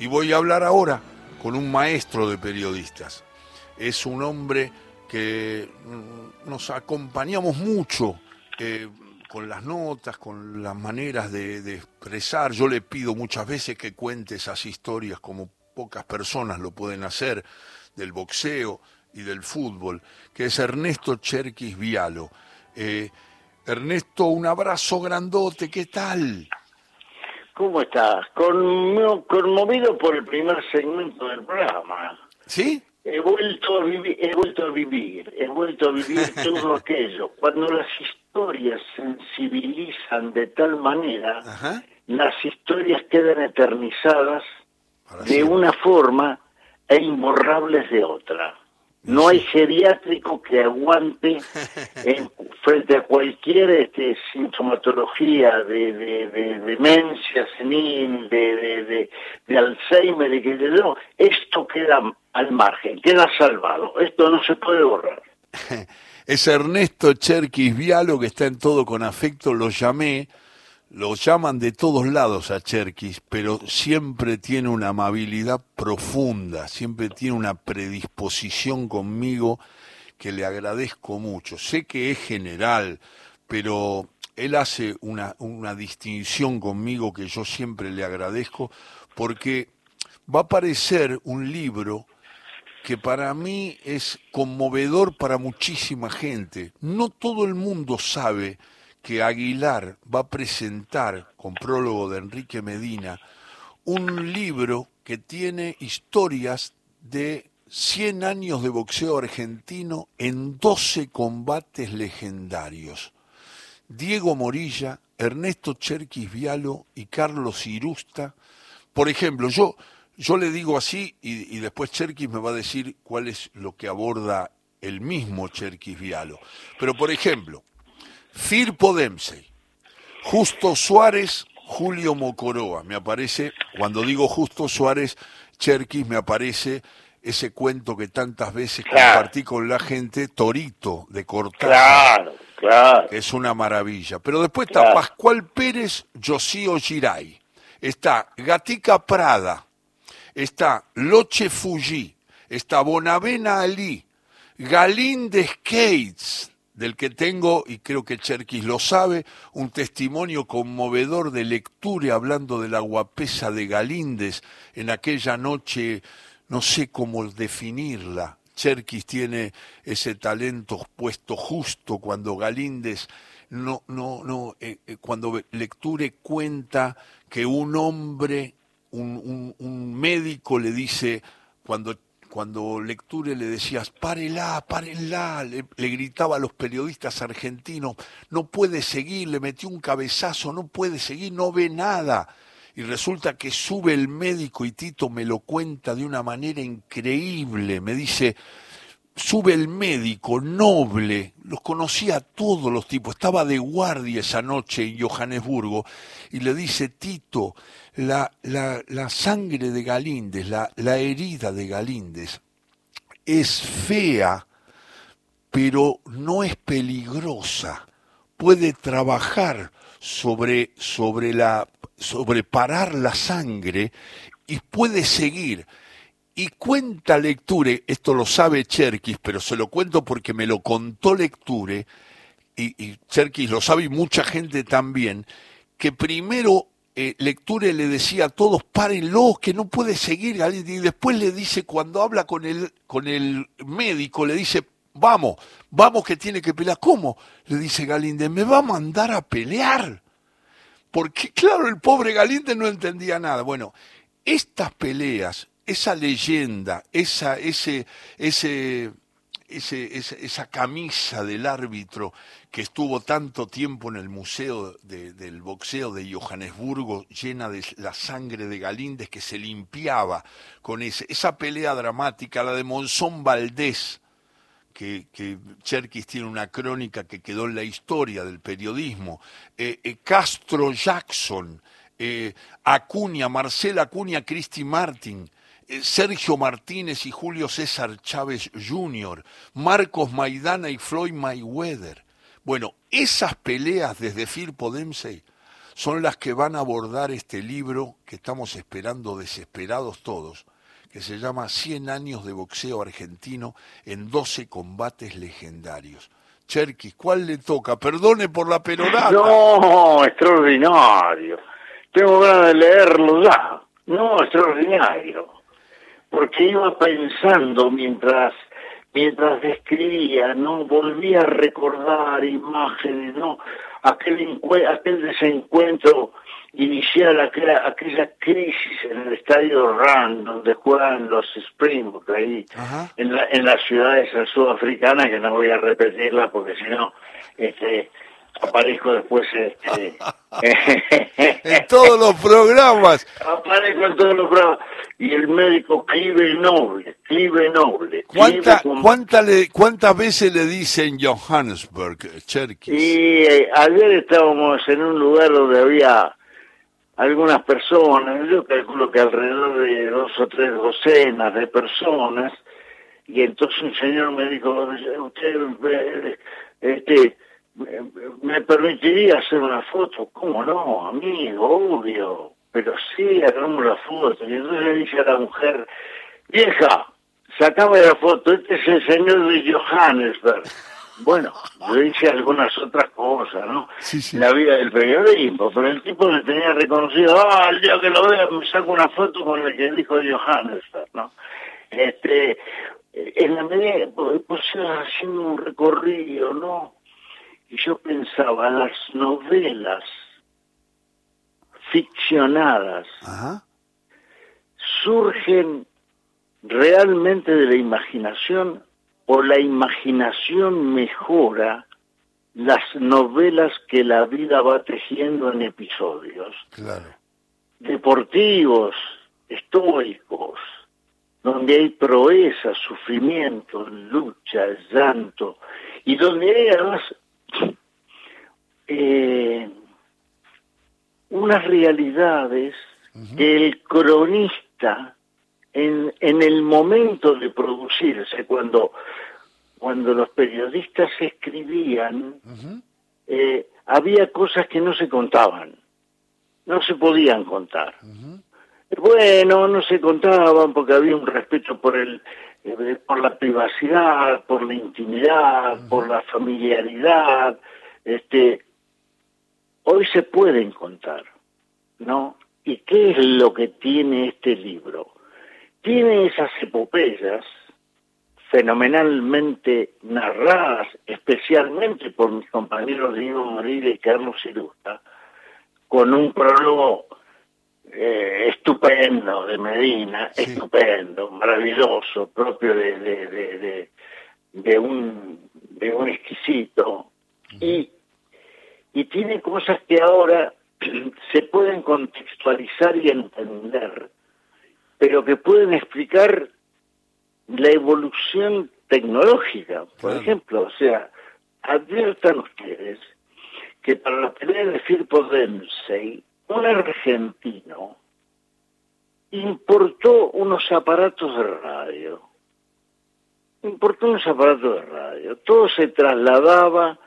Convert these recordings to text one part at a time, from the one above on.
Y voy a hablar ahora con un maestro de periodistas. Es un hombre que mm, nos acompañamos mucho eh, con las notas, con las maneras de, expresar. Yo le pido muchas veces que cuente esas historias como pocas personas lo pueden hacer del boxeo y del fútbol, que es Ernesto Cherkis Vialo. Eh, Ernesto, un abrazo grandote, ¿qué tal? ¿Cómo estás? Conmo- conmovido por el primer segmento del programa. ¿Sí? He vuelto a vivir, he vuelto a vivir, he vuelto a vivir todo aquello. Cuando las historias sensibilizan de tal manera, Ajá. las historias quedan eternizadas de una forma e imborrables de otra. No hay geriátrico que aguante en- frente a cualquier este, sintomatología de, de- de demencia senil, de, de, de- de Alzheimer, y que no, esto queda al margen, queda salvado. Esto no se puede borrar. Es Ernesto Cherkis Vialo que está en todo con afecto, lo llamé, lo llaman de todos lados a Cherkis, pero siempre tiene una amabilidad profunda, siempre tiene una predisposición conmigo que le agradezco mucho. Sé que es general, pero él hace una, una distinción conmigo que yo siempre le agradezco porque va a aparecer un libro que para mí es conmovedor para muchísima gente. No todo el mundo sabe que Aguilar va a presentar, con prólogo de Enrique Medina, un libro que tiene historias de 100 años de boxeo argentino en 12 combates legendarios. Diego Morilla, Ernesto Cherkis Vialo y Carlos Irusta. Por ejemplo, yo, yo le digo así y, después Cherkis me va a decir cuál es lo que aborda el mismo Cherkis Vialo. Pero por ejemplo, Firpo Dempsey, Justo Suárez, Julio Mocoroa. Me aparece, cuando digo Justo Suárez, Cherkis, me aparece ese cuento que tantas veces Claro. compartí con la gente, Torito, de Cortázar Claro, claro. que es una maravilla. Pero después está. Pascual Pérez, Josío Giray, está Gatica Prada, está Loche Fuji, está Bonavena Ali, Galíndez Cates, del que tengo, y creo que Cherkis lo sabe, un testimonio conmovedor de lectura hablando de la guapesa de Galíndez en aquella noche, no sé cómo definirla. Cherkis tiene ese talento puesto justo cuando Galíndez no, no, no, eh, eh, cuando Lecture cuenta que un hombre, un, un- un médico le dice, cuando, cuando Lecture le decías, párela, párenla, le, le gritaba a los periodistas argentinos, no puede seguir, le metió un cabezazo, no puede seguir, no ve nada. Y resulta que sube el médico y Tito me lo cuenta de una manera increíble. Me dice, sube el médico noble, los conocía a todos los tipos, estaba de guardia esa noche en Johannesburgo y le dice, Tito, la, la, la sangre de Galíndez, la, la herida de Galíndez es fea, pero no es peligrosa. Puede trabajar sobre, sobre, la, sobre parar la sangre y puede seguir. Y cuenta Lecture, esto lo sabe Cherkis, pero se lo cuento porque me lo contó Lecture, y, Cherkis lo sabe y mucha gente también, que primero eh, Lecture le decía a todos, párenlo, que no puede seguir, y después le dice, cuando habla con el, con el médico, le dice, vamos, vamos que tiene que pelear. ¿Cómo? Le dice Galíndez, me va a mandar a pelear. Porque claro, el pobre Galíndez no entendía nada. Bueno, estas peleas, esa leyenda, esa, ese, ese, ese, esa, camisa del árbitro que estuvo tanto tiempo en el museo de- del boxeo de Johannesburgo, llena de la sangre de Galíndez que se limpiaba con esa pelea dramática, la de Monzón Valdés, que, que Cherkis tiene una crónica que quedó en la historia del periodismo, eh, eh, Castro Jackson, eh, Acuña, Marcela Acuña, Cristi Martin, Sergio Martínez y Julio César Chávez Jr., Marcos Maidana y Floyd Mayweather. Bueno, esas peleas desde Firpo Dempsey son las que van a abordar este libro que estamos esperando desesperados todos, que se llama 100 años de boxeo argentino en 12 combates legendarios. Cherkis, ¿cuál le toca? Perdone por la perorata. No, extraordinario. Tengo ganas de leerlo ya. No, extraordinario. Porque iba pensando mientras mientras describía, ¿no? Volvía a recordar imágenes, ¿no? Aquel, aquel desencuentro inicial, aquella, aquella crisis en el estadio Run, donde juegan los Springboks, ahí, en, la, en las ciudades sudafricanas, que no voy a repetirla porque si no, este, aparezco después este, en todos los programas. Aparezco en todos los programas. Y el médico Clive Noble, Clive Noble. ¿Cuánta, ¿cuánta le, ¿Cuántas veces le dicen Johannesburg, Cherkis? Y eh, ayer estábamos en un lugar donde había algunas personas, yo calculo que alrededor de dos o tres docenas de personas, y entonces un señor me dijo, usted, eh, este, me permitiría hacer una foto, ¿cómo no, amigo? Obvio, pero sí, hagamos la foto. Y entonces le dije a la mujer, vieja, sacame la foto, este es el señor de Johannesburg. Bueno, yo hice algunas otras cosas, ¿no? Sí, sí. La vida del periodismo, pero el tipo me tenía reconocido, ah, el día que lo vea me saco una foto con el que dijo Johannesburg, ¿no? Este, en la medida, pues haciendo un recorrido, ¿no? Y yo pensaba, las novelas ficcionadas surgen realmente de la imaginación o la imaginación mejora las novelas que la vida va tejiendo en episodios. Deportivos, estoicos, donde hay proeza, sufrimiento, lucha, llanto, y donde hay además eh, unas realidades que el cronista en, en el momento de producirse, cuando, cuando los periodistas escribían, eh, había cosas que no se contaban, no se podían contar. Bueno, no se contaban porque había un respeto por el eh, por la privacidad, por la intimidad, por la familiaridad, este, hoy se pueden contar, ¿no? ¿Y qué es lo que tiene este libro? Tiene esas epopeyas fenomenalmente narradas, especialmente por mis compañeros Diego Morir y Carlos Irusta, con un prólogo eh, estupendo de Medina, estupendo, maravilloso, propio de, de, de, un, de un exquisito, y, y tiene cosas que ahora se pueden contextualizar y entender, pero que pueden explicar la evolución tecnológica, por ejemplo, o sea, adviertan ustedes que para la pelea de Firpo Dempsey un argentino importó unos aparatos de radio. Importó unos aparatos de radio. Todo se trasladaba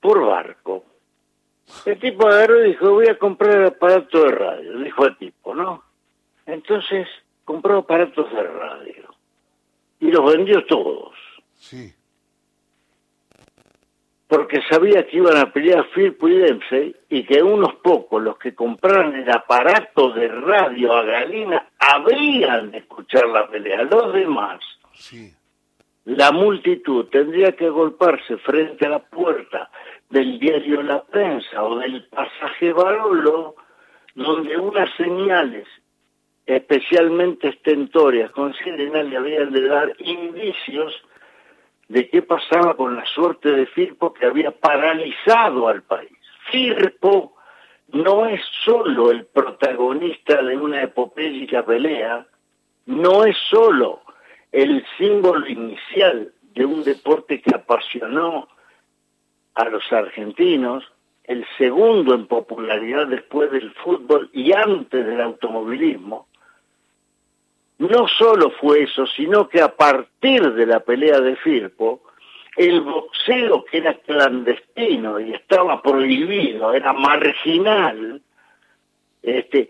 por barco. El tipo agarró y dijo, voy a comprar aparatos de radio. Dijo el tipo, ¿no? Entonces compró aparatos de radio. Y los vendió todos. Sí porque sabía que iban a pelear Firpo y Dempsey y que unos pocos, los que compraran el aparato de radio a Galina, habrían de escuchar la pelea. Los demás, la multitud tendría que agolparse frente a la puerta del diario La Prensa o del pasaje Barolo, donde unas señales especialmente estentorias con le habían de dar indicios de qué pasaba con la suerte de Firpo que había paralizado al país. Firpo no es solo el protagonista de una epopélica pelea, no es solo el símbolo inicial de un deporte que apasionó a los argentinos, el segundo en popularidad después del fútbol y antes del automovilismo, no solo fue eso, sino que a partir de la pelea de Firpo, el boxeo que era clandestino y estaba prohibido, era marginal, este,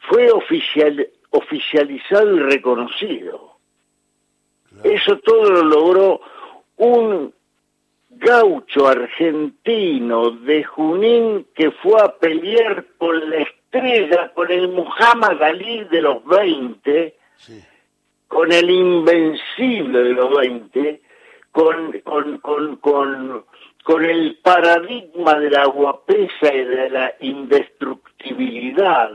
fue oficial, oficializado y reconocido. Eso todo lo logró un gaucho argentino de Junín que fue a pelear con la estrella, con el Muhammad Ali de los 20, con el invencible de los 20, con, con, con, con, con el paradigma de la guapesa y de la indestructibilidad,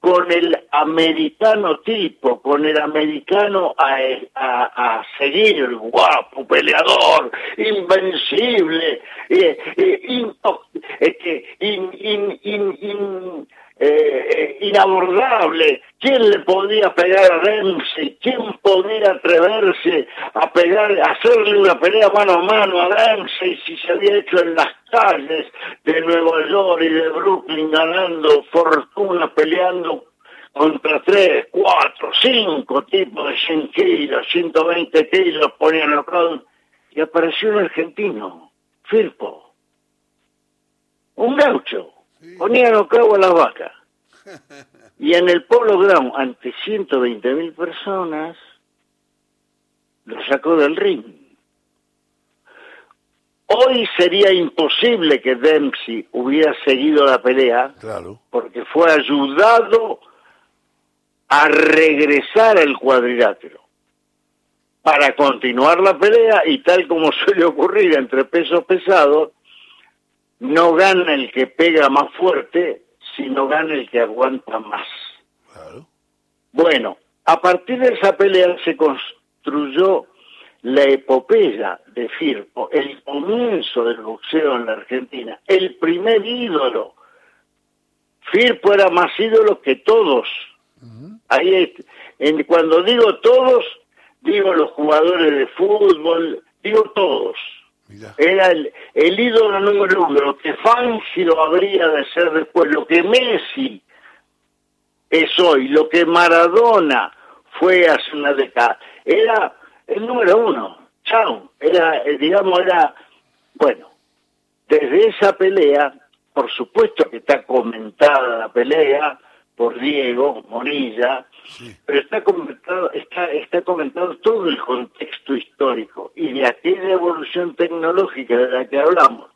con el americano tipo, con el americano a, a, a seguir, guapo, peleador, invencible, eh, eh, in, in, in, in eh, inabordable. ¿Quién le podía pegar a Dempsey? ¿Quién podía atreverse a pegar, a hacerle una pelea mano a mano a Dempsey si se había hecho en las calles de Nueva York y de Brooklyn ganando fortuna, peleando contra tres, cuatro, cinco tipos de 100 kilos, 120 kilos, ponían acá y apareció un argentino, Firpo, un gaucho Ponían octavo a las vacas. Y en el Polo Ground, ante 120 mil personas, lo sacó del ring. Hoy sería imposible que Dempsey hubiera seguido la pelea, claro. porque fue ayudado a regresar al cuadrilátero para continuar la pelea y tal como suele ocurrir entre pesos pesados, no gana el que pega más fuerte, sino gana el que aguanta más. Bueno, a partir de esa pelea se construyó la epopeya de Firpo, el comienzo del boxeo en la Argentina, el primer ídolo. Firpo era más ídolo que todos. Ahí, en, cuando digo todos, digo los jugadores de fútbol, digo todos. Era el, ídolo número uno, lo que Fangio habría de ser después, lo que Messi es hoy, lo que Maradona fue hace una década. Era el número uno, chao, era, eh, digamos, era, bueno, desde esa pelea, por supuesto que está comentada la pelea por Diego Morilla, pero está comentado, está, está comentado todo el contexto histórico y de aquella evolución tecnológica de la que hablamos.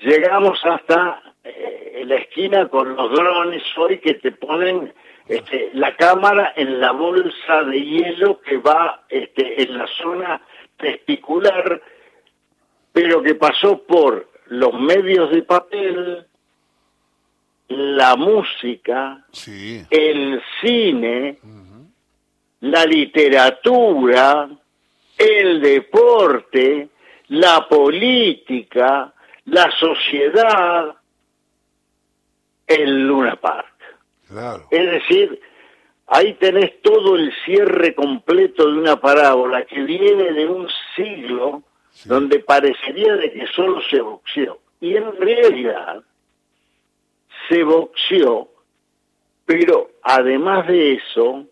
Llegamos hasta eh, la esquina con los drones hoy que te ponen este, la cámara en la bolsa de hielo que va este, en la zona testicular, pero que pasó por los medios de papel, la música, el cine, la literatura, el deporte, la política, la sociedad, el Luna Park. Es decir, ahí tenés todo el cierre completo de una parábola que viene de un siglo donde parecería de que solo se boxeó. Y en realidad, se boxeó, pero además de eso,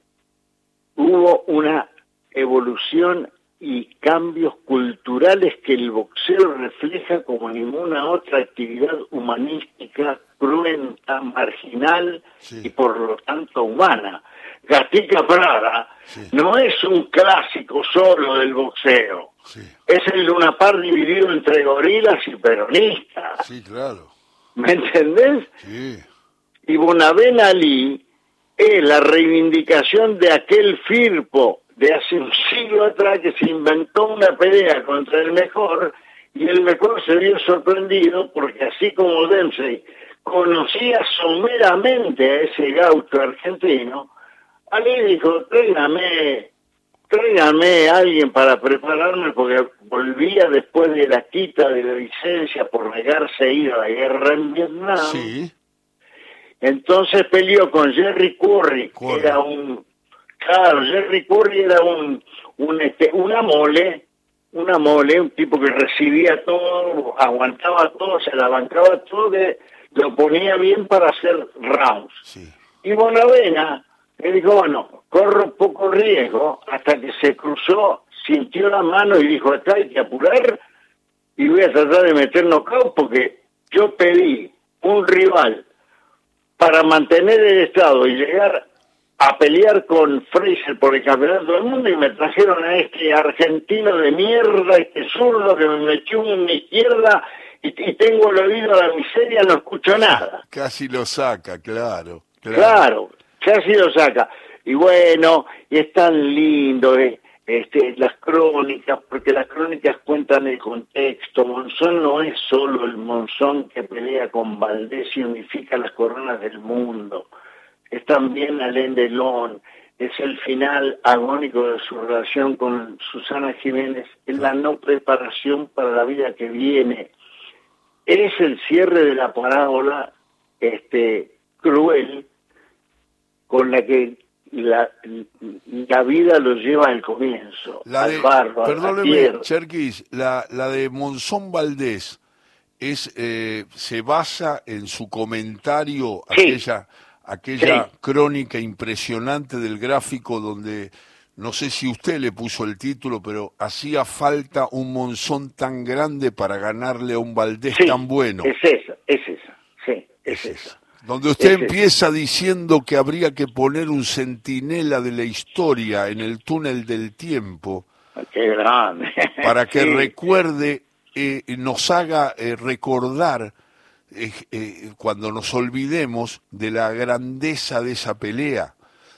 hubo una evolución y cambios culturales que el boxeo refleja como ninguna otra actividad humanística cruenta, marginal y por lo tanto humana. Gatica Prada no es un clásico solo del boxeo, es el Luna Par dividido entre gorilas y peronistas. Sí, claro. ¿Me entendés? Y Bonavena Ali es la reivindicación de aquel Firpo de hace un siglo atrás que se inventó una pelea contra el mejor y el mejor se vio sorprendido porque así como Dempsey conocía someramente a ese gaucho argentino, Ali dijo, tráigame, tráigame a alguien para prepararme porque volvía después de la quita de la licencia por negarse a ir a la guerra en Vietnam. Sí. Entonces peleó con Jerry Curry, que era un... Claro, Jerry Curry era un, un este, una mole, una mole, un tipo que recibía todo, aguantaba todo, se la bancaba todo, que lo ponía bien para hacer rounds. Sí. Y Bonavena le dijo, bueno, corro poco riesgo, hasta que se cruzó sintió la mano y dijo, acá hay que apurar y voy a tratar de meter knockout porque yo pedí un rival para mantener el Estado y llegar a pelear con Fraser por el campeonato del mundo y me trajeron a este argentino de mierda, este zurdo que me metió en mi izquierda y, tengo el oído a la miseria, no escucho nada. Casi lo saca, claro. Claro, casi lo saca. Y bueno, y es tan lindo eh, este, las crónicas, porque las crónicas cuentan el contexto. Monzón no es solo el Monzón que pelea con Valdés y unifica las coronas del mundo es también Alain Delon, es el final agónico de su relación con Susana Jiménez, es la no preparación para la vida que viene, es el cierre de la parábola este, cruel con la que la, la vida lo lleva al comienzo, la al barro, perdóneme, Cherkis, la, la de Monzón Valdés es eh, se basa en su comentario aquella aquella crónica impresionante del gráfico donde, no sé si usted le puso el título, pero hacía falta un monzón tan grande para ganarle a un Valdés tan bueno. Es esa, es esa, sí, es, esa. Donde usted empieza diciendo que habría que poner un centinela de la historia en el túnel del tiempo. Ah, qué grande. Para que recuerde, eh, nos haga eh, recordar eh, cuando nos olvidemos de la grandeza de esa pelea,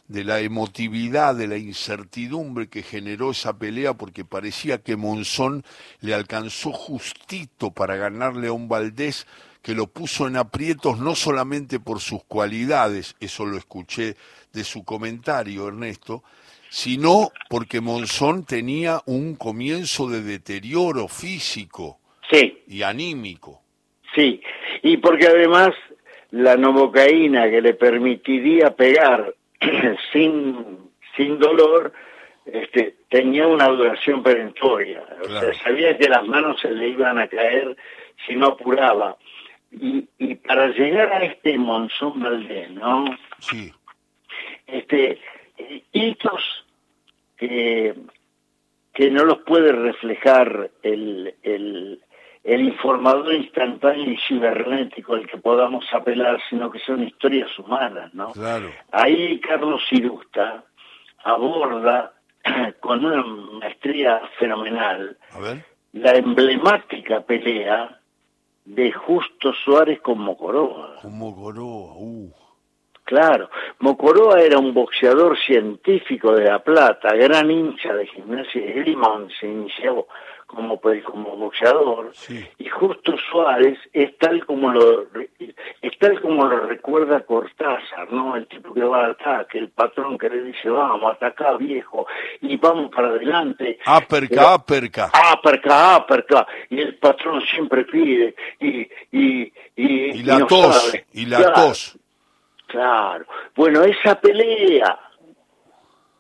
de la emotividad, de la incertidumbre que generó esa pelea, porque parecía que Monzón le alcanzó justito para ganarle a un Valdés que lo puso en aprietos no solamente por sus cualidades, eso lo escuché de su comentario, Ernesto, sino porque Monzón tenía un comienzo de deterioro físico y anímico. Sí, y porque además la novocaína que le permitiría pegar sin, sin dolor este, tenía una duración perentoria. O sea, sabía que las manos se le iban a caer si no apuraba. Y, y para llegar a este Monzón Valdés, ¿no? Sí. Este, hitos que, que no los puede reflejar el, el, el informador instantáneo y cibernético al que podamos apelar, sino que son historias humanas, ¿no? Claro. Ahí Carlos Cirusta aborda con una maestría fenomenal la emblemática pelea de Justo Suárez con Mocoroa. Con Mocoroa, uh. Claro, Mocoroa era un boxeador científico de La Plata, gran hincha de gimnasia de Grima, se inició como, pues, como boxeador, y Justo Suárez es tal como lo es tal como lo recuerda Cortázar, ¿no? El tipo que va al ataque, el patrón que le dice, vamos, ataca viejo, y vamos para adelante. Aperca, aperca. Aperca, aperca. Y el patrón siempre pide, y... Y, y, la tos, y la tos. Claro. Bueno, esa pelea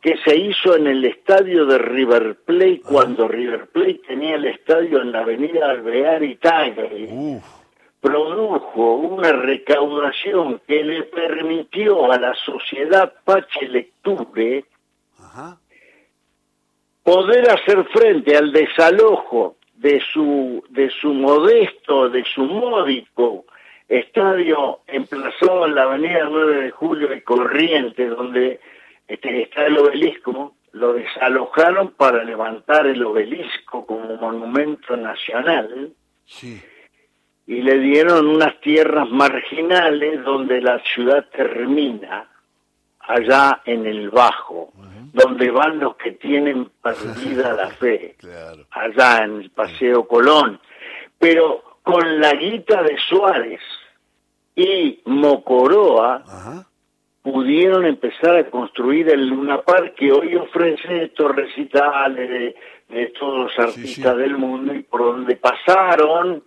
que se hizo en el estadio de River Plate cuando River Plate tenía el estadio en la avenida Alvear y Produjo una recaudación que le permitió a la sociedad Pache Lecture poder hacer frente al desalojo de su, de su modesto, de su módico estadio emplazado en la avenida 9 de Julio y Corrientes, donde este, está el obelisco, lo desalojaron para levantar el obelisco como monumento nacional. Y le dieron unas tierras marginales donde la ciudad termina, allá en el Bajo, donde van los que tienen perdida la fe, allá en el Paseo Colón. Pero con la guita de Suárez y Mocoroa, pudieron empezar a construir el Luna Park que hoy ofrece estos recitales de, todos los artistas del mundo y por donde pasaron,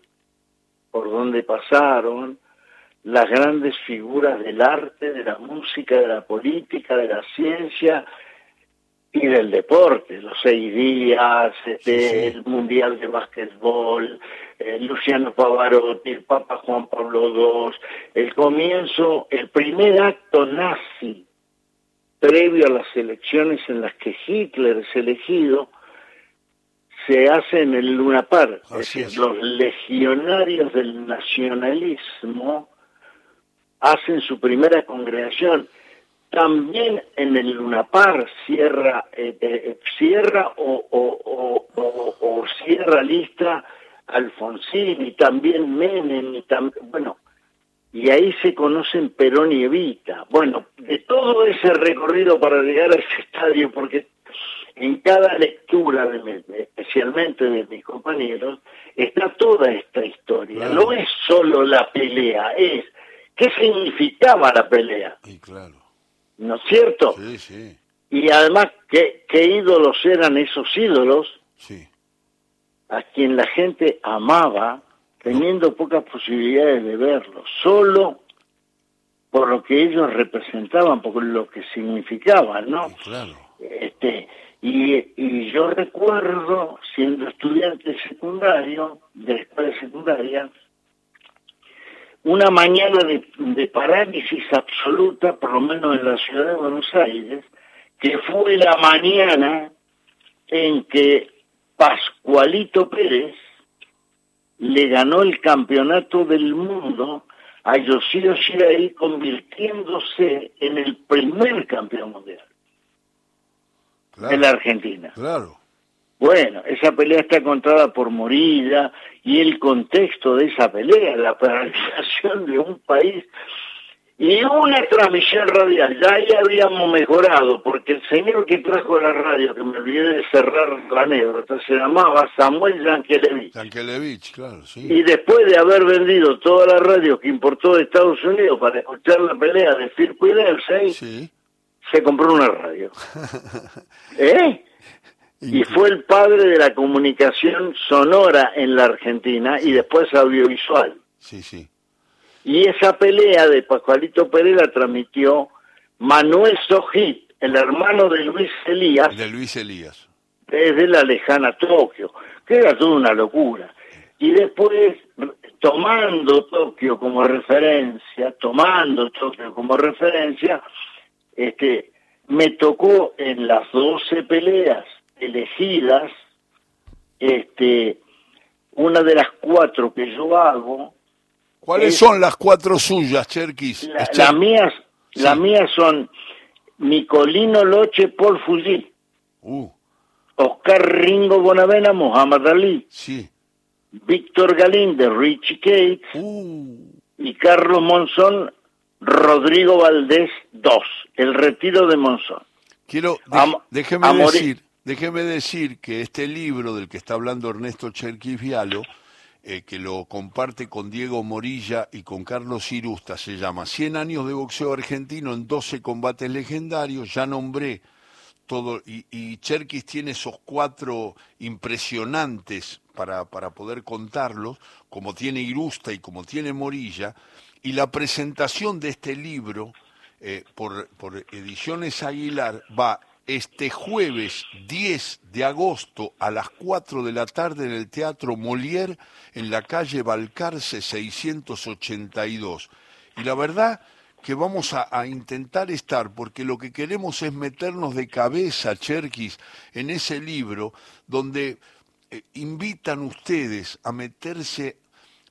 por donde pasaron las grandes figuras del arte, de la música, de la política, de la ciencia y del deporte, los seis días, este, el Mundial de Básquetbol, eh, Luciano Pavarotti, el Papa Juan Pablo II, el comienzo, el primer acto nazi previo a las elecciones en las que Hitler es elegido, se hace en el Luna Park. es decir, los legionarios del nacionalismo hacen su primera congregación. También en el Lunapar cierra, eh, eh, cierra o, o, o, o, cierra lista Alfonsín y también Menem y también, bueno, y ahí se conocen Perón y Evita. Bueno, de todo ese recorrido para llegar a ese estadio, porque en cada lectura, de, especialmente de mis compañeros, está toda esta historia. No es solo la pelea, es qué significaba la pelea. Y claro. ¿No es cierto? Sí, sí. Y además, ¿qué, qué ídolos eran esos ídolos? Sí. A quien la gente amaba, teniendo pocas posibilidades de verlos, solo por lo que ellos representaban, por lo que significaban, ¿no? Claro. Este, y, y, yo recuerdo, siendo estudiante secundario, de la escuela secundaria, una mañana de, de, parálisis absoluta, por lo menos en la ciudad de Buenos Aires, que fue la mañana en que Pascualito Pérez le ganó el campeonato del mundo a Yoshio Shirai, convirtiéndose en el primer campeón mundial claro, en la Argentina. Claro. Bueno, esa pelea está contada por Morilla y el contexto de esa pelea, la paralización de un país y una transmisión radial. Ya ahí habíamos mejorado, porque el señor que trajo la radio, que me olvidé de cerrar la anécdota, se llamaba Samuel Yankelevich. Yankelevich, claro, sí. Y después de haber vendido toda la radio que importó de Estados Unidos para escuchar la pelea de y Delsey, Sí. se compró una radio. ¿Eh? Y fue el padre de la comunicación sonora en la Argentina y después audiovisual. Sí, sí. Y esa pelea de Pascualito Pérez la transmitió Manuel Sojit, el hermano de Luis Elías, De Luis Elías. desde la lejana Tokio, que era toda una locura. Y después, tomando Tokio como referencia, tomando Tokio como referencia, este, me tocó en las 12 peleas elegidas, este, una de las cuatro que yo hago, ¿Cuáles Es- son las cuatro suyas, Cherkis? la, las mías, Sí. las mías son Nicolino Loche, Paul Fuji, Uh, Oscar Ringo Bonavena, Muhammad Ali, sí. Víctor Galíndez, Richie Cates Uh, y Carlos Monzón, Rodrigo Valdés II, el retiro de Monzón. quiero, de- Am- déjeme decir, déjeme decir que este libro del que está hablando Ernesto Cherkis Vialo, eh, que lo comparte con Diego Morilla y con Carlos Irusta, se llama 100 años de boxeo argentino en 12 combates legendarios, ya nombré todo, y, y Cherkis tiene esos cuatro impresionantes para, para poder contarlos, como tiene Irusta y como tiene Morilla, y la presentación de este libro eh, por, por Ediciones Aguilar va este jueves 10 de agosto a las 4 de la tarde en el Teatro Molière en la calle Balcarce 682. Y la verdad que vamos a, intentar estar, porque lo que queremos es meternos de cabeza, Cherkis, en ese libro donde eh, invitan ustedes a meterse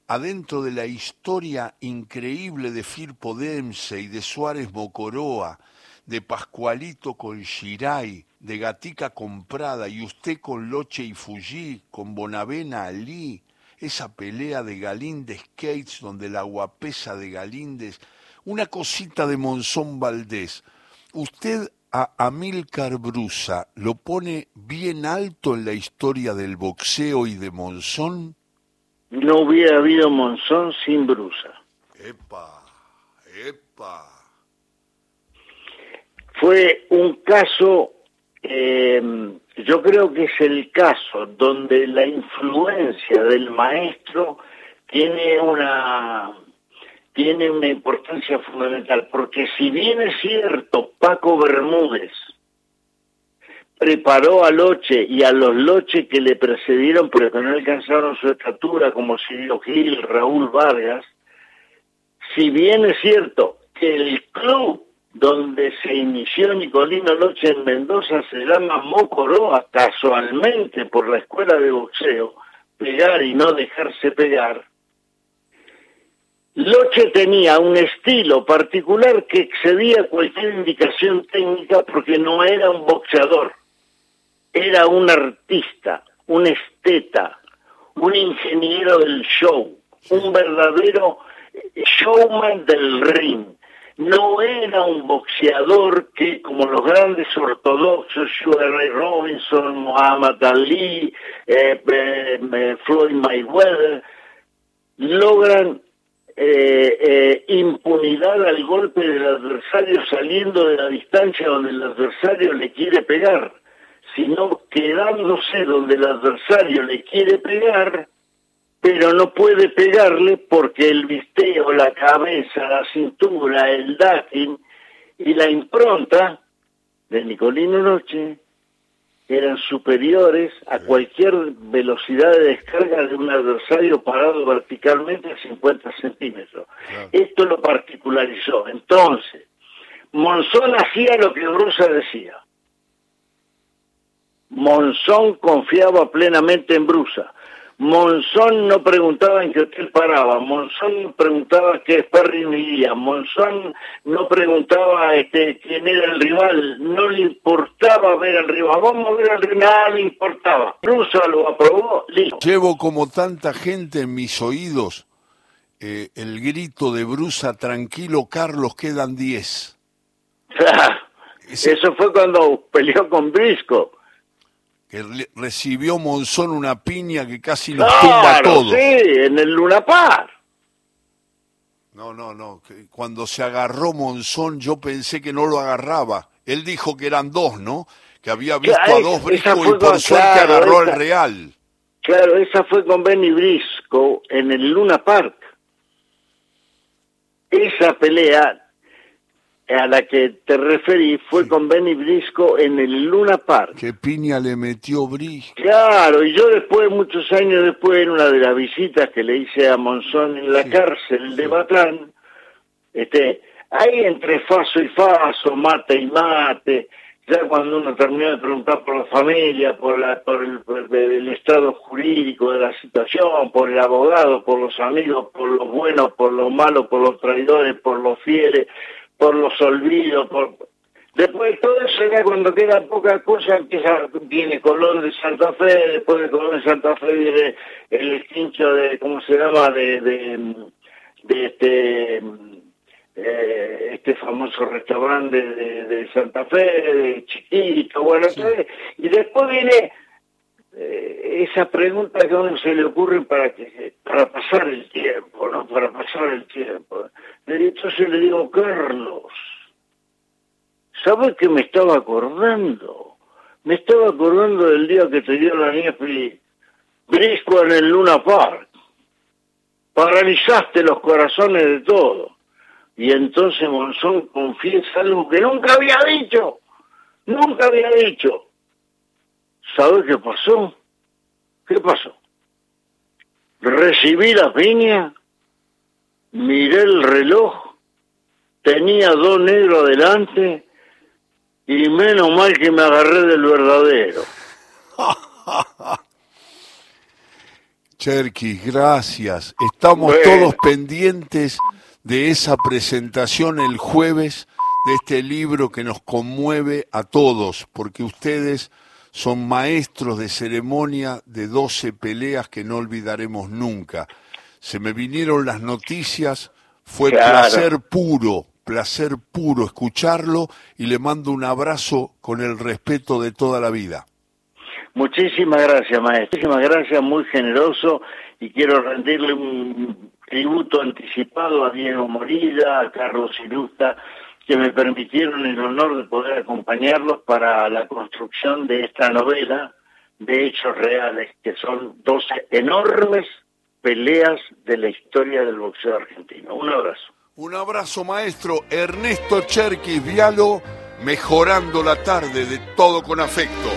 adentro de la historia increíble de Firpo Dempsey, de Suárez Mocoroa, de Pascualito con Shirai, de Gatica con Prada, y usted con Loche y Fuji, con Bonavena Ali, esa pelea de Galíndez Cates, donde la guapesa de Galíndez, una cosita de Monzón Valdés. Usted a Amílcar Brusa lo pone bien alto en la historia del boxeo y de Monzón. No hubiera habido Monzón sin Brusa. Epa, epa. Fue un caso, eh, yo creo que es el caso donde la influencia del maestro tiene una tiene una importancia fundamental, porque si bien es cierto, Paco Bermúdez preparó a Loche y a los Loche que le precedieron, pero que no alcanzaron su estatura, como Silvio Gil, Raúl Vargas, si bien es cierto que el club donde se inició Nicolino Loche en Mendoza se llama Mocoroa, casualmente por la escuela de boxeo, pegar y no dejarse pegar, Loche tenía un estilo particular que excedía cualquier indicación técnica porque no era un boxeador, era un artista, un esteta, un ingeniero del show, un verdadero showman del ring. No era un boxeador que, como los grandes ortodoxos, Sugar Robinson, Muhammad Ali, eh, eh, eh, Floyd Mayweather, logran impunidad al golpe del adversario saliendo de la distancia donde el adversario le quiere pegar, sino quedándose donde el adversario le quiere pegar pero no puede pegarle porque el visteo, la cabeza, la cintura, el dátil y la impronta de Nicolino Noche eran superiores a cualquier velocidad de descarga de un adversario parado verticalmente a 50 centímetros. Esto lo particularizó. Entonces, Monzón hacía lo que Brusa decía. Monzón confiaba plenamente en Brusa. Monzón no preguntaba en qué hotel paraba, Monzón preguntaba qué sparring vivía, Monzón no preguntaba este, quién era el rival, no le importaba ver al rival, vamos a ver al rival, nada le importaba. Russo lo aprobó, listo. Llevo como tanta gente en mis oídos eh, el grito de Brusa, tranquilo Carlos, quedan 10. Eso fue cuando peleó con Brisco que recibió Monzón una piña que casi nos tumba a todos. Sí, en el Luna Par. No, no, no. Cuando se agarró Monzón, yo pensé que no lo agarraba. Él dijo que eran dos, ¿no? Que había visto a dos Brisco y por suerte agarró al Real. Claro, esa fue con Benny Brisco en el Luna Park. Esa pelea a la que te referí fue con Benny Brisco en el Luna Park. ¿Qué piña le metió Brisco? Claro, y yo después, muchos años después, en una de las visitas que le hice a Monzón en la cárcel de Batlán, este, ahí entre faso y faso, mate y mate, ya cuando uno terminó de preguntar por la familia, por, la, por, el, estado jurídico de la situación, por el abogado, por los amigos, por los buenos, por los malos, por los traidores, por los fieles, por los olvidos, por... Después todo eso ya cuando queda poca cosa empieza, viene Colón de Santa Fe, después de Colón de Santa Fe viene el quincho de, ¿cómo se llama? De, de, este, eh, este famoso restaurante de, Santa Fe, de Chiquito, bueno, y después viene eh, esa pregunta que a uno se le ocurre para que para pasar el tiempo, ¿no? Para pasar el tiempo. Entonces le digo, Carlos, ¿sabes qué me estaba acordando? Me estaba acordando del día que te dio la nieve Brisco en el Luna Park. Paralizaste los corazones de todos. Y entonces Monzón confiesa algo que nunca había dicho. Nunca había dicho. ¿Sabes qué pasó? ¿Qué pasó? Recibí la piña, miré el reloj, tenía dos negros adelante y menos mal que me agarré del verdadero. Cherky, gracias. Estamos todos pendientes de esa presentación el jueves de este libro que nos conmueve a todos, porque ustedes son maestros de ceremonia de 12 peleas que no olvidaremos nunca. Se me vinieron las noticias, fue placer puro, placer puro escucharlo y le mando un abrazo con el respeto de toda la vida. Muchísimas gracias, maestro. Muchísimas gracias, muy generoso y quiero rendirle un tributo anticipado a Diego Morida, a Carlos Irusta, que me permitieron el honor de poder acompañarlos para la construcción de esta novela de hechos reales, que son 12 enormes peleas de la historia del boxeo argentino. Un abrazo. Un abrazo, maestro. Ernesto Cherkis Vialo, mejorando la tarde de todo con afecto.